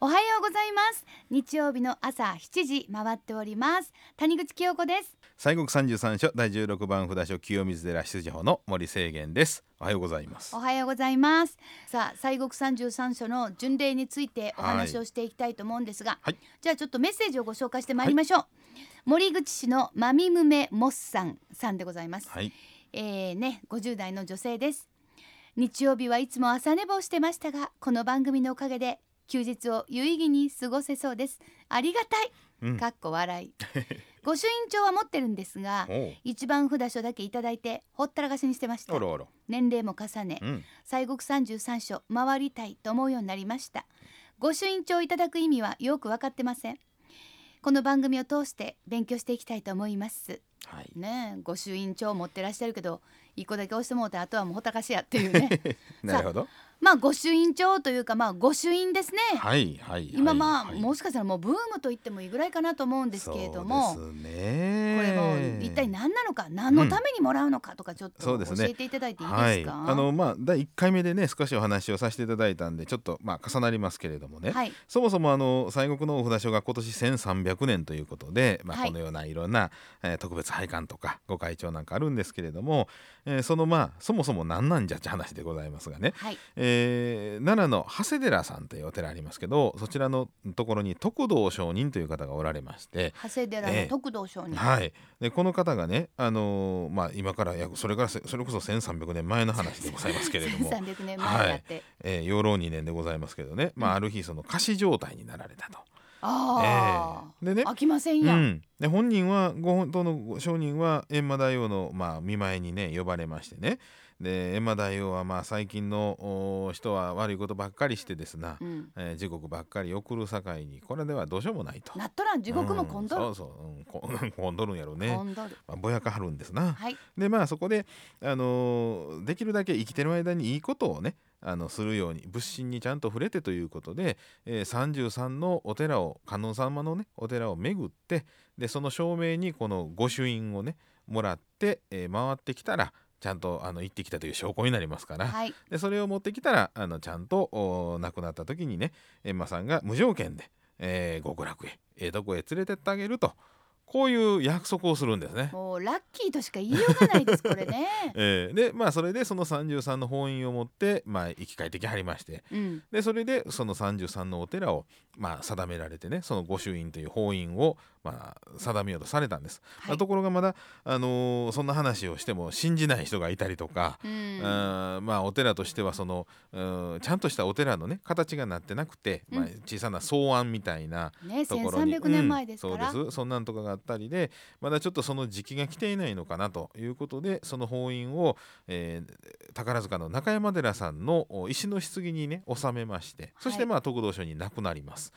おはようございます。日曜日の朝7時回っております。谷口清子です。西国三十三所第十六番札所清水寺出場の森清源です。おはようございます。おはようございます。さあ西国三十三所の巡礼についてお話をしていきたいと思うんですが、はい。じゃあちょっとメッセージをご紹介してまいりましょう、森口市のまみむめもっさんさんでございます、はい。えーね50代の女性です。日曜日はいつも朝寝坊してましたがこの番組のおかげで休日を有意義に過ごせそうです。ありがたい、うん。かっこ笑い。御朱印帳は持ってるんですが一番札所だけいただいてほったらかしにしてました。年齢も重ねうん。西国三十三所回りたいと思うようになりました。御朱印帳をいただく意味はよく分かってません。この番組を通して勉強していきたいと思います。はい。ねえ御朱印帳を持ってらっしゃるけど一個だけ押してもうてあとはもうほったらかしやっていうね。なるほど。まあ御朱印帳というかまあ御朱印ですね、はいはい。今まあ、はい。もしかしたらもうブームと言ってもいいぐらいかなと思うんですけれども。そうですね一体何なのか何のためにもらうのかとかちょっと教えていただいていいはいですか、あのまあ第一回目でね少しお話をさせていただいたんでちょっとまあ重なりますけれどもね、はい。そもそもあの西国のお札所が今年1300年ということで、まあ、はい。このようないろんな、えー特別拝観とかご開帳なんかあるんですけれども、えーそのまあそもそも何なんじゃって話でございますがね、はい。えー奈良の長谷寺さんというお寺ありますけどそちらのところに徳道上人という方がおられまして、長谷寺の徳道上人、はい、でこの方がね、あのーまあ、今から約それからせそれこそ1300年前の話でございますけれども、1300年前だって、えー養老2年でございますけどね、まあ、うん。ある日その仮死状態になられたと。ああ、ええでね。飽きませんや、うん、で本人はご本当のご証人は閻魔大王の、まあ、見舞いにね呼ばれましてねで閻魔大王はまあ最近のお人は悪いことばっかりしてですな、うん、えー地獄ばっかり送る境にこれではどうしようもないと。なっとらん地獄もうん混んどる、そうそう、うん、こ 混んどるんやろうね。混んどるまあ、ぼやかはるんですな。はいでまあそこで、あのーできるだけ生きてる間にいいことをねあのするように仏心にちゃんと触れてということで、えー、33のお寺を観音様のねお寺を巡ってでその証明にこの御朱印をねもらって、えー回ってきたらちゃんとあの行ってきたという証拠になりますから、はい。でそれを持ってきたらあのちゃんとお亡くなった時にね閻魔さんが無条件で、えー極楽へええとこへ連れてってあげるとこういう約束をするんですね。もうラッキーとしか言いようがないですこれね。えーでまあそれでその33の法印を持って、まあ、生き返ってきはりまして。うん。でそれでその33のお寺を、まあ、定められてねその御朱印という法印を、まあ、定めようとされたんです、はい。ところがまだ、あのーそんな話をしても信じない人がいたりとか、うん。あーまあお寺としてはそのうんちゃんとしたお寺のね形がなってなくて、まあうん、小さな草案みたいなねところに。1300年前ですそうです。そんなんとかがあったりでまだちょっとその時期が来ていないのかなということでその法印を、えー宝塚の中山寺さんのお石の棺にね納めましてそしてはい。まあ徳道所に亡くなります。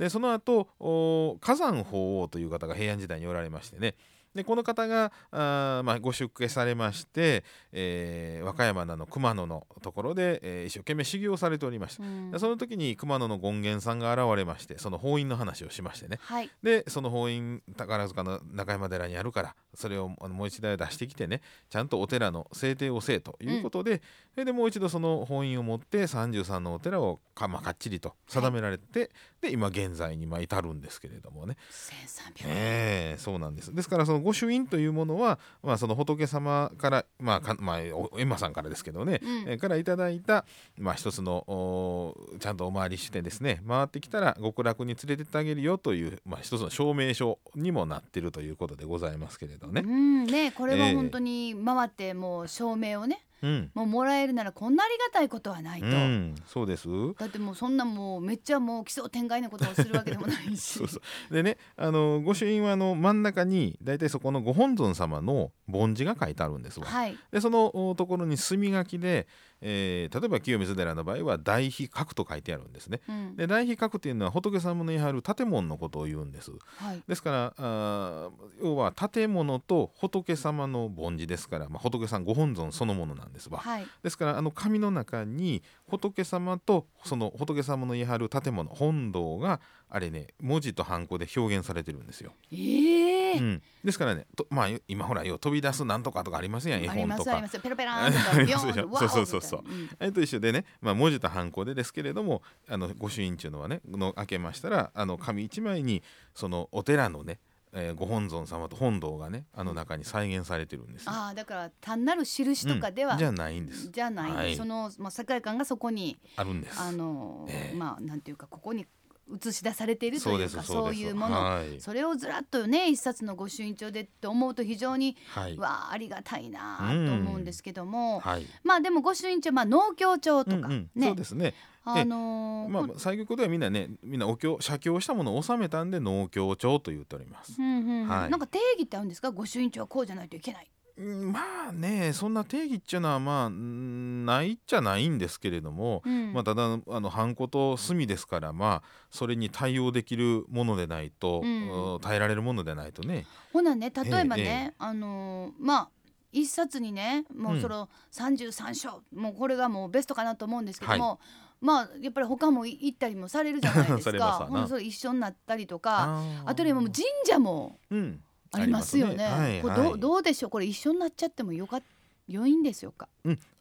でその後お火山法王という方が平安時代におられましてね。でこの方があー、まあ、ご出家されまして、えー和歌山の熊野のところで、えー一生懸命修行されておりました。うん。でその時に熊野の権現さんが現れましてその法印の話をしましてね。はい。でその法印宝塚の中山寺にあるからそれをもう一台出してきてねちゃんとお寺の制定をせえということで、それでもう一度その法印を持って33のお寺をか,、まあ、かっちりと定められて、で今現在にまあ至るんですけれどもね、1300年、ええそうなんです。ですからその御朱印というものは、まあ、その仏様からまあかまあお閻魔さんからですけどね、うん。えーからいただいた、まあ、一つのおちゃんとお参りしてですね回ってきたら極楽に連れてってあげるよという、まあ、一つの証明書にもなっているということでございますけれどね。うん。ねこれはええ。本当に回ってもう証明をねうん、もうもらえるならこんなありがたいことはないと、うん、そうです。だってもうそんなもうめっちゃもう奇想天外なことをするわけでもないし。そうそう。でねあの御朱印はあの真ん中に大体そこのご本尊様の梵字が書いてあるんですわ。はい。でそのおところに墨書きで、えー例えば清水寺の場合は大悲閣と書いてあるんですね。うんで大悲閣っていうのは仏様の言い張る建物のことを言うんです。はいですからあー要は建物と仏様の梵字ですから、まあ、仏さんご本尊そのものなんですわ。はいですからあの紙の中に仏様とその仏様の言い張る建物本堂があれね文字とハンコで表現されてるんですよ。ええ。うん、ですからねとまあ今ほらよう飛び出すなんとかとかありますやん絵本とか。ありま。す。ペロペラ そうそうそう。そううん。あれと一緒でね、まあ、文字とハンコでですけれどもあの御朱印っていうのはねの開けましたらあの紙一枚にそのお寺のね、えーご本尊様と本堂がねあの中に再現されてるんですよ。ああだから単なる印とかでは、うん。じゃないんです。じゃない、はい。その、まあ、世界観がそこにあるんです。あの、ええ。まあなんていうかここに映し出されているというかそういうもの、はいそれをずらっとね一冊の御朱印帳でって思うと非常に、はい。わあありがたいなと思うんですけども、はい。まあでも御朱印帳まあ農協帳とか、うんうんねそうですね。あのーまあこ最局ではみんなねみんなお経写経したものを収めたんで農協帳と言っております。うんうんうんはいなんか定義ってあるんですか？御朱印帳はこうじゃないといけない。うんまあねそんな定義っていうのはまあうんないっちゃないんですけれども、うん。まあ、ただあのハンコと墨ですからまあそれに対応できるものでないと、うん。うん耐えられるものでないとね。ほなね例えばね、ええあのーまあ一冊にねもうその33章、もうこれがもうベストかなと思うんですけども、まあやっぱり他も行ったりもされるじゃないですか。ほそれ一緒になったりとかあとでも神社もうんありますよね。ありこれどうどうでしょう？これ一緒になっちゃってもよか良いんでしょうか。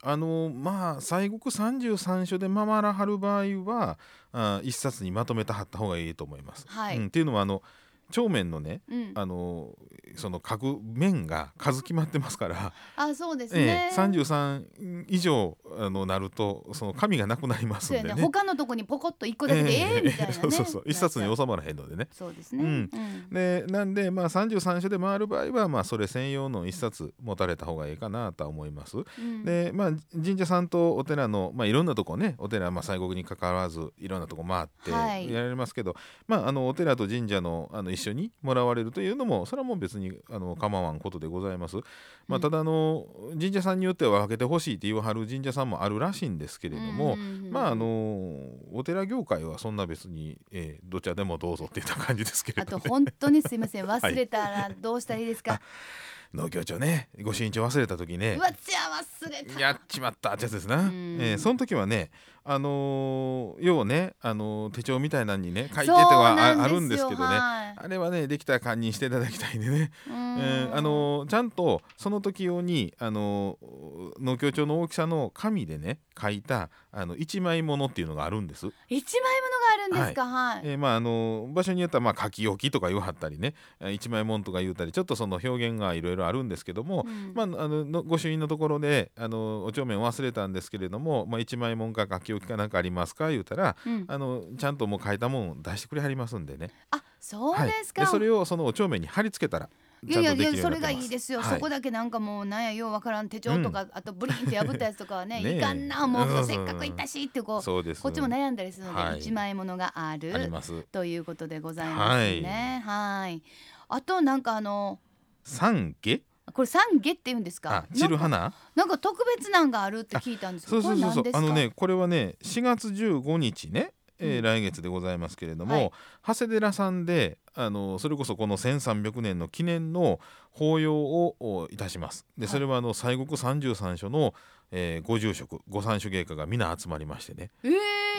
あのまあ西国33所で回らはる場合はあ一冊にまとめてはった方がいいと思います。はいうん、っていうのはあの帳面のねうん、あのその書く面が数決まってますから、あそうですえねえ、。33以上あのなるとその紙がなくなりますんでね。他のとこにポコッと一個だけでええみたいなね。そうそうそう一冊に収まらへんのでね。そうですね。うんうんでなんでまあ33所で回る場合はまあそれ専用の一冊持たれた方がいいかなとは思います。うんでまあ神社さんとお寺のまあいろんなとこねお寺まあ西国に関わらずいろんなとこ回ってはいやられますけど、まああのお寺と神社のあの一緒にもらわれるというのもそれはもう別にあの構わんことでございます。まあただあの神社さんによっては分けてほしいって言わはる神社さんもあるらしいんですけれども。まああのお寺業界はそんな別に、えーどちらでもどうぞっていった感じですけれあど、ね、と本当にすいません 忘れたらどうしたらいいですか？農協長ねご身長忘れた時ねうわじゃあ忘れた。やっちまったってやつですな、うんえーその時はねあのー要ね、あのー手帳みたいなのにね書いててはああるんですけどね、はい。あれはねできたら堪忍していただきたいんでね、うえん。ーあのーちゃんとその時用に、あのー農協帳の大きさの紙でね書いたあの一枚ものっていうのがあるんです。一枚ものがあるんですか？はい。えーまああの場所によってはまあ書き置きとか言わはったりね。えー一枚もんとか言うたりちょっとその表現がいろいろあるんですけども、うん。まあ、あのの御朱印のところであのお帳面忘れたんですけれども、まあ、一枚もんか書き置きかなんかありますか？言うたらうん。あのちゃんともう書いたもん出してくれはりますんでね。あそうですか。はい、でそれをそのお帳面に貼り付けたらいやいやそうれがいいですよ、はい。そこだけなんかもうなんやようわからん手帳とか、あとブリンって破ったやつとかはね いかんなもううん。せっかく行ったしってこうそうです。こっちも悩んだりするので、はい。一枚ものがある。ということでございますね。はい。あとなんかあの三下これ三下って言うんですか？あ散る花？なんか特別なんがあるって聞いたんですけどそうそうそう。あのねこれはね4月15日ね、えーうん。来月でございますけれども、はい。長谷寺さんであのそれこそこの1300年の記念の法要をおいたします。ではい。それはあの西国33所の、えーご住職ご三種芸家が皆集まりましてね、えー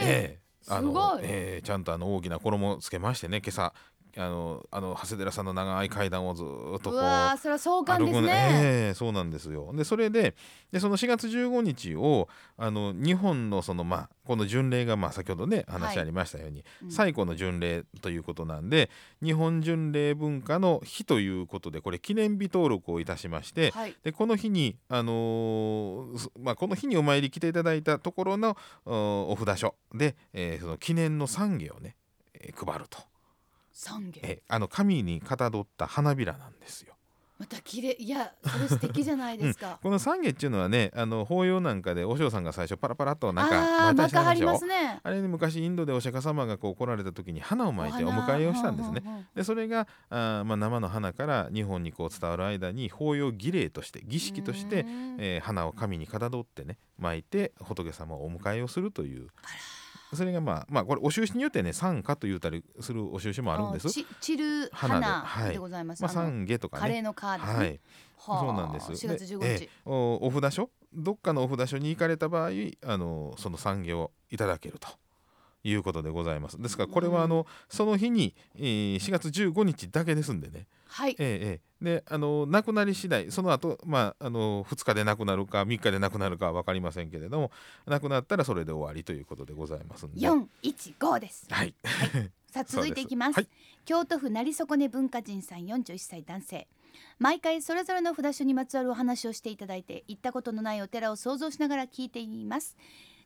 えーごのい。えーちゃんとあの大きな衣つけましてね今朝あのあの長谷寺さんの長い階段をずーっとうこうわーそれは壮観ですね、ええそうなんですよ。でそれででその4月15日をあの日本のそのまあこの巡礼がまあ先ほどね話ありましたように、うん。最古の巡礼ということなんで日本巡礼文化の日ということでこれ記念日登録をいたしまして、はい。でこの日に、あのーすまあ、この日にお参り来ていただいたところのおお札所で、えーその記念の懺悔をね、えー配ると、三下えーあの紙にかたどった花びらなんですよ。また綺麗。いやそれ素敵じゃないですか、この懺悔っていうのはねあの法要なんかでお嬢さんが最初パラパラっとなんあかあー巻かはりますね。あれに昔インドでお釈迦様がこう来られた時に花を巻いてお迎えをしたんですね。ねでそれがあー、まあ、生の花から日本にこう伝わる間に法要儀礼として儀式として、えー花を紙にかたどってね巻いて仏様をお迎えをするというそれがまあまあこれお印によってね参加と言ったりするお印もあるんです。ち散る花でございます。まあ、あの懺悔とかカレーね。のカー。はい、はあそうなんです。4月15でえ日え。おお札所？どっかのお札所に行かれた場合あのその懺悔をいただけるということでございます。ですからこれはあの、その日に、えー4月15日だけですんでね、はい。ええええであの亡くなり次第その後、まああの2日で亡くなるか3日で亡くなるかは分かりませんけれども亡くなったらそれで終わりということでございますんで。四一五です。はい、さあ 続いていきます。そうです京都府成損根文化人さん41歳男性。毎回それぞれの札所にまつわるお話をしていただいて行ったことのないお寺を想像しながら聞いています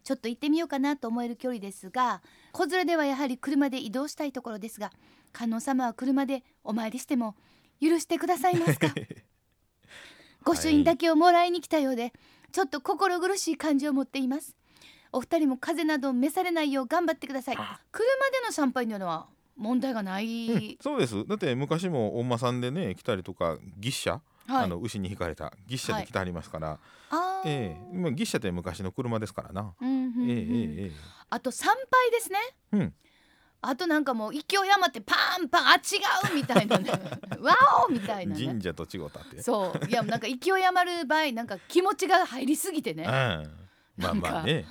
ちょっと行ってみようかなと思える距離ですが子連れではやはり車で移動したいところですが観音様は車でお参りしても許してくださいますか？御朱印だけをもらいに来たようで、ちょっと心苦しい感じを持っています。お二人も風邪など召されないよう頑張ってください。車での参拝のは問題がない、うんそうです。だって昔もお馬さんでね来たりとか牛車、はい。あの牛に引かれた牛車で来てはりますから、あー。ええ。まあ、牛車って昔の車ですからな。うんうんうん。えええええあと参拝ですね。えうん。あとなんかもう勢い余ってパンパンあ違うみたいなね。わおみたいなね。神社と違ったって。そう。いやなんか勢い余る場合なんか気持ちが入りすぎてね。うん、まあまあね。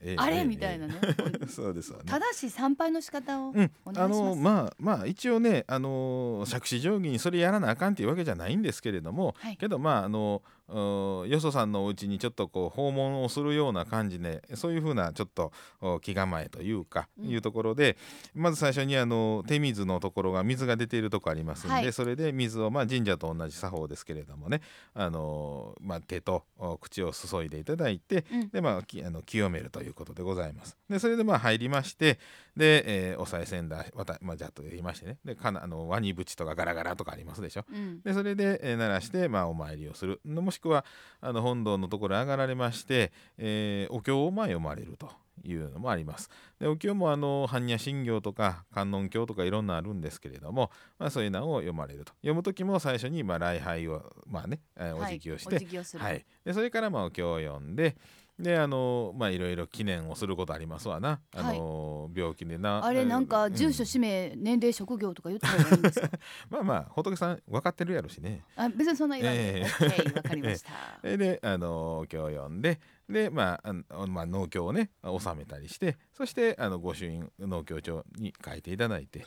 ええあれ？ええみたいなね。ええ。そうですわね。正しい参拝の仕方をおうん願いし、ます、あのまあまあ一応ねあの杓子定規にそれやらなあかんっていうわけじゃないんですけれども、はい。けどまああのおよそさんのお家にちょっとこう訪問をするような感じでそういうふうなちょっとお気構えというか、うん。いうところでまず最初にあの手水のところが水が出ているとこありますんで、はい。それで水をまあ神社と同じ作法ですけれどもねあの、まあ、手とお口を注いでいただいて、うん。でまあきあの清めるということでございます。でそれでまあ入りましてで、えーお賽銭だわたまあじゃっと言いましてねでかなあのワニブチとかガラガラとかありますでしょ。うんでそれで、えー鳴らして、まあ、お参りをするのもしくはあの本堂のところへ上がられまして、えーお経をまあ読まれるというのもあります。でお経もあの般若心経とか観音経とかいろんなあるんですけれども、まあ、そういうのを読まれると読む時も最初にまあ礼拝をまあね、えーお辞儀をして、はい、お辞儀をする、はい、でそれからまあお経を読んでであのまあいろいろ記念をすることありますわな、あの病気でな。あれなんかうん。住所氏名、年齢職業とか言った方がいいんですか？まあまあ仏さん分かってるやろしね。あ別にそんないらない、えーわかりました、そ れであのお経を読んででまああのまあ農協をね納めたりしてそしてあの御朱印農協帳に書いていただいて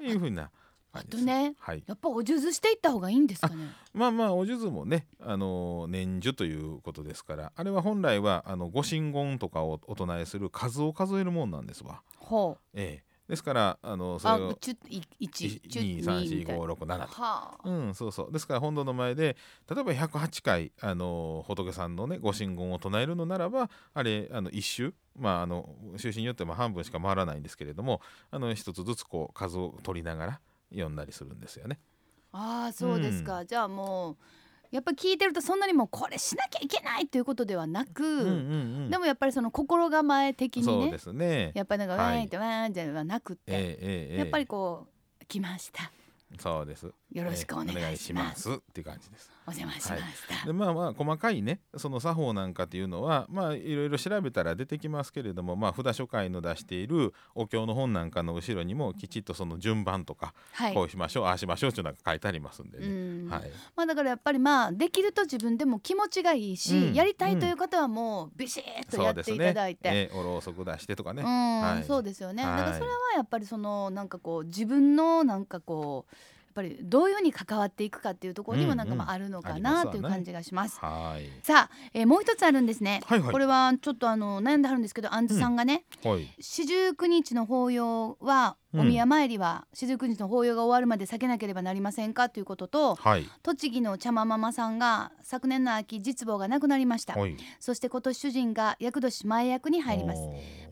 いうふうなあ感じですとねはい。やっぱお数珠していった方がいいんですかね。まあまあお数珠もねあの年寿ということですからあれは本来はあの御神言とかをお唱えする数を数えるもんなんですわ。ほう。ええ、ですからあのそあれをちゅい一ちゅ2 3 4二みたいな5 6 7と。はあ。うん、そうそう。ですから本堂の前で例えば108回あの仏さんのねご神言を唱えるのならばあれあの一周まああの中心によっても半分しか回らないんですけれどもあの一つずつこう数を取りながら読んだりするんですよね。ああそうですか、じゃあもうやっぱ聞いてるとそんなにもうこれしなきゃいけないということではなく、うんうんうんでもやっぱりその心構え的にねそうですね。やっぱりなんかはいわーんってわーんじゃなくって、ええええええやっぱりこう来ましたそうです。よろしくお願いします,、ええお願いします。っていう感じです。お邪魔しました、でまあまあ細かいねその作法なんかっていうのはまあいろいろ調べたら出てきますけれどもまあ札所会の出しているお経の本なんかの後ろにもきちっとその順番とか、はい。こうしましょうああしましょうっていうのが書いてありますんでうね。ん。はい、まあだからやっぱりまあできると自分でも気持ちがいいし、うん。やりたいという方はもうビシッとやっていただいて、ええおろうそく出してとかね。うん、はい。そうですよね、はいだからそれはやっぱりそのなんかこう自分のなんかこうぱりどういうふうに関わっていくかっていうところにもなんかまああるのかなという感じがします。はい。さあ、えーもう一つあるんですね、はいはい。これはちょっとあの悩んではるんですけどあんずさんがねはい。四十九日の法要はうん。お宮参りは四十九日の法要が終わるまで避けなければなりませんかということとはい。栃木の茶間ママさんが昨年の秋実母が亡くなりました。はい。そして今年主人が厄年前役に入ります。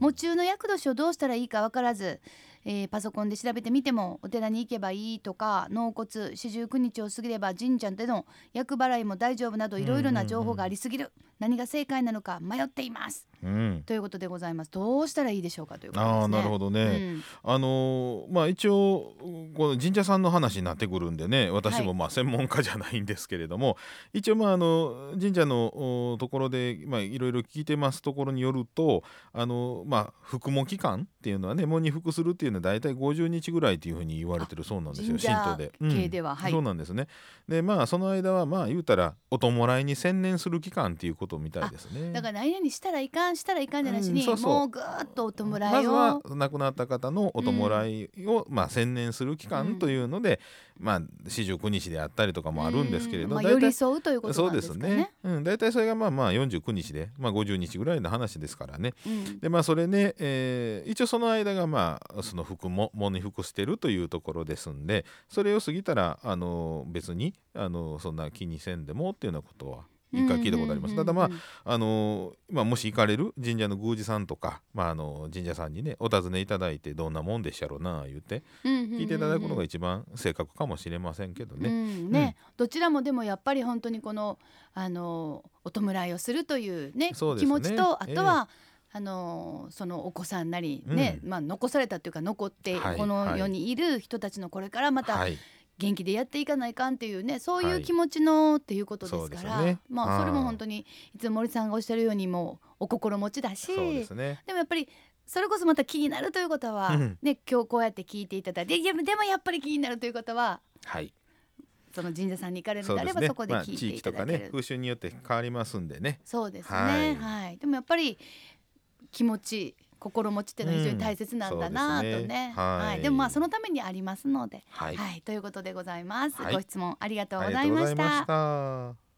喪中の厄年をどうしたらいいか分からず、えーパソコンで調べてみてもお寺に行けばいいとか納骨四十九日を過ぎれば神社での厄払いも大丈夫などいろいろな情報がありすぎる、何が正解なのか迷っています。うん。ということでございます。どうしたらいいでしょうかということですね。ああなるほどね。うん。あのーまあ一応この神社さんの話になってくるんでね私もまあ専門家じゃないんですけれども、一応まああの神社のおところでまあいろいろ聞いてますところによるとあのまあ服喪期間っていうのはね喪に服するっていうのは大体50日ぐらいっていうふうに言われてるそうなんですよ神道で。系でははい。そうなんですね。でまあその間はまあ言うたらお弔いに専念する期間っていうことみたいですね。だから何々したらいか乱したらいかんじゃなしに、うんそうそう。もうぐーっとお弔まいを、ずは亡くなった方のお弔いを、まあ、専念する期間というので、まあ四十九日であったりとかもあるんですけれど、うん。まあ、寄り添うということそうんですね。ね、うん、大体それがまあまあ49日で、まあ、50日ぐらいの話ですからね。うん。でまあそれね、えー一応その間がまあその服も喪に服してるというところですんでそれを過ぎたらあの別にあのそんな気にせんでもっていうようなことは一回聞いたことあります。ただまああのまあ、もし行かれる神社の宮司さんとか、まあ、あの神社さんにねお尋ねいただいてどんなもんでしゃろうな言って聞聞いていただくのが一番正確かもしれませんけどうね。ん。ね、どちらもでもやっぱり本当にこのあのお弔いをするというねね。気持ちとあとは、あのそのお子さんなりね、うまあ残されたというか残ってはいこの世にいる人たちのこれからまたはい、元気でやっていかないかんっていうねそういうはい。気持ちのっていうことですから、そうですね。まあそれもはい本当にいつも森さんがおっしゃるようにもうお心持ちだしそうですね。でもやっぱりそれこそまた気になるということは、うん。ね今日こうやって聞いていただいていやでもやっぱり気になるということははい、その神社さんに行かれるのであればそこでまあ聞いてい地域とかただける、ね風習によって変わりますんでね。そうですね、ははいい。でもやっぱり気持ち心持ちっていうのは非常に大切なんだなとね,、うんそうですね。はい。でもまあそのためにありますので、はい。はい、ということでございます、はい。ご質問ありがとうございました。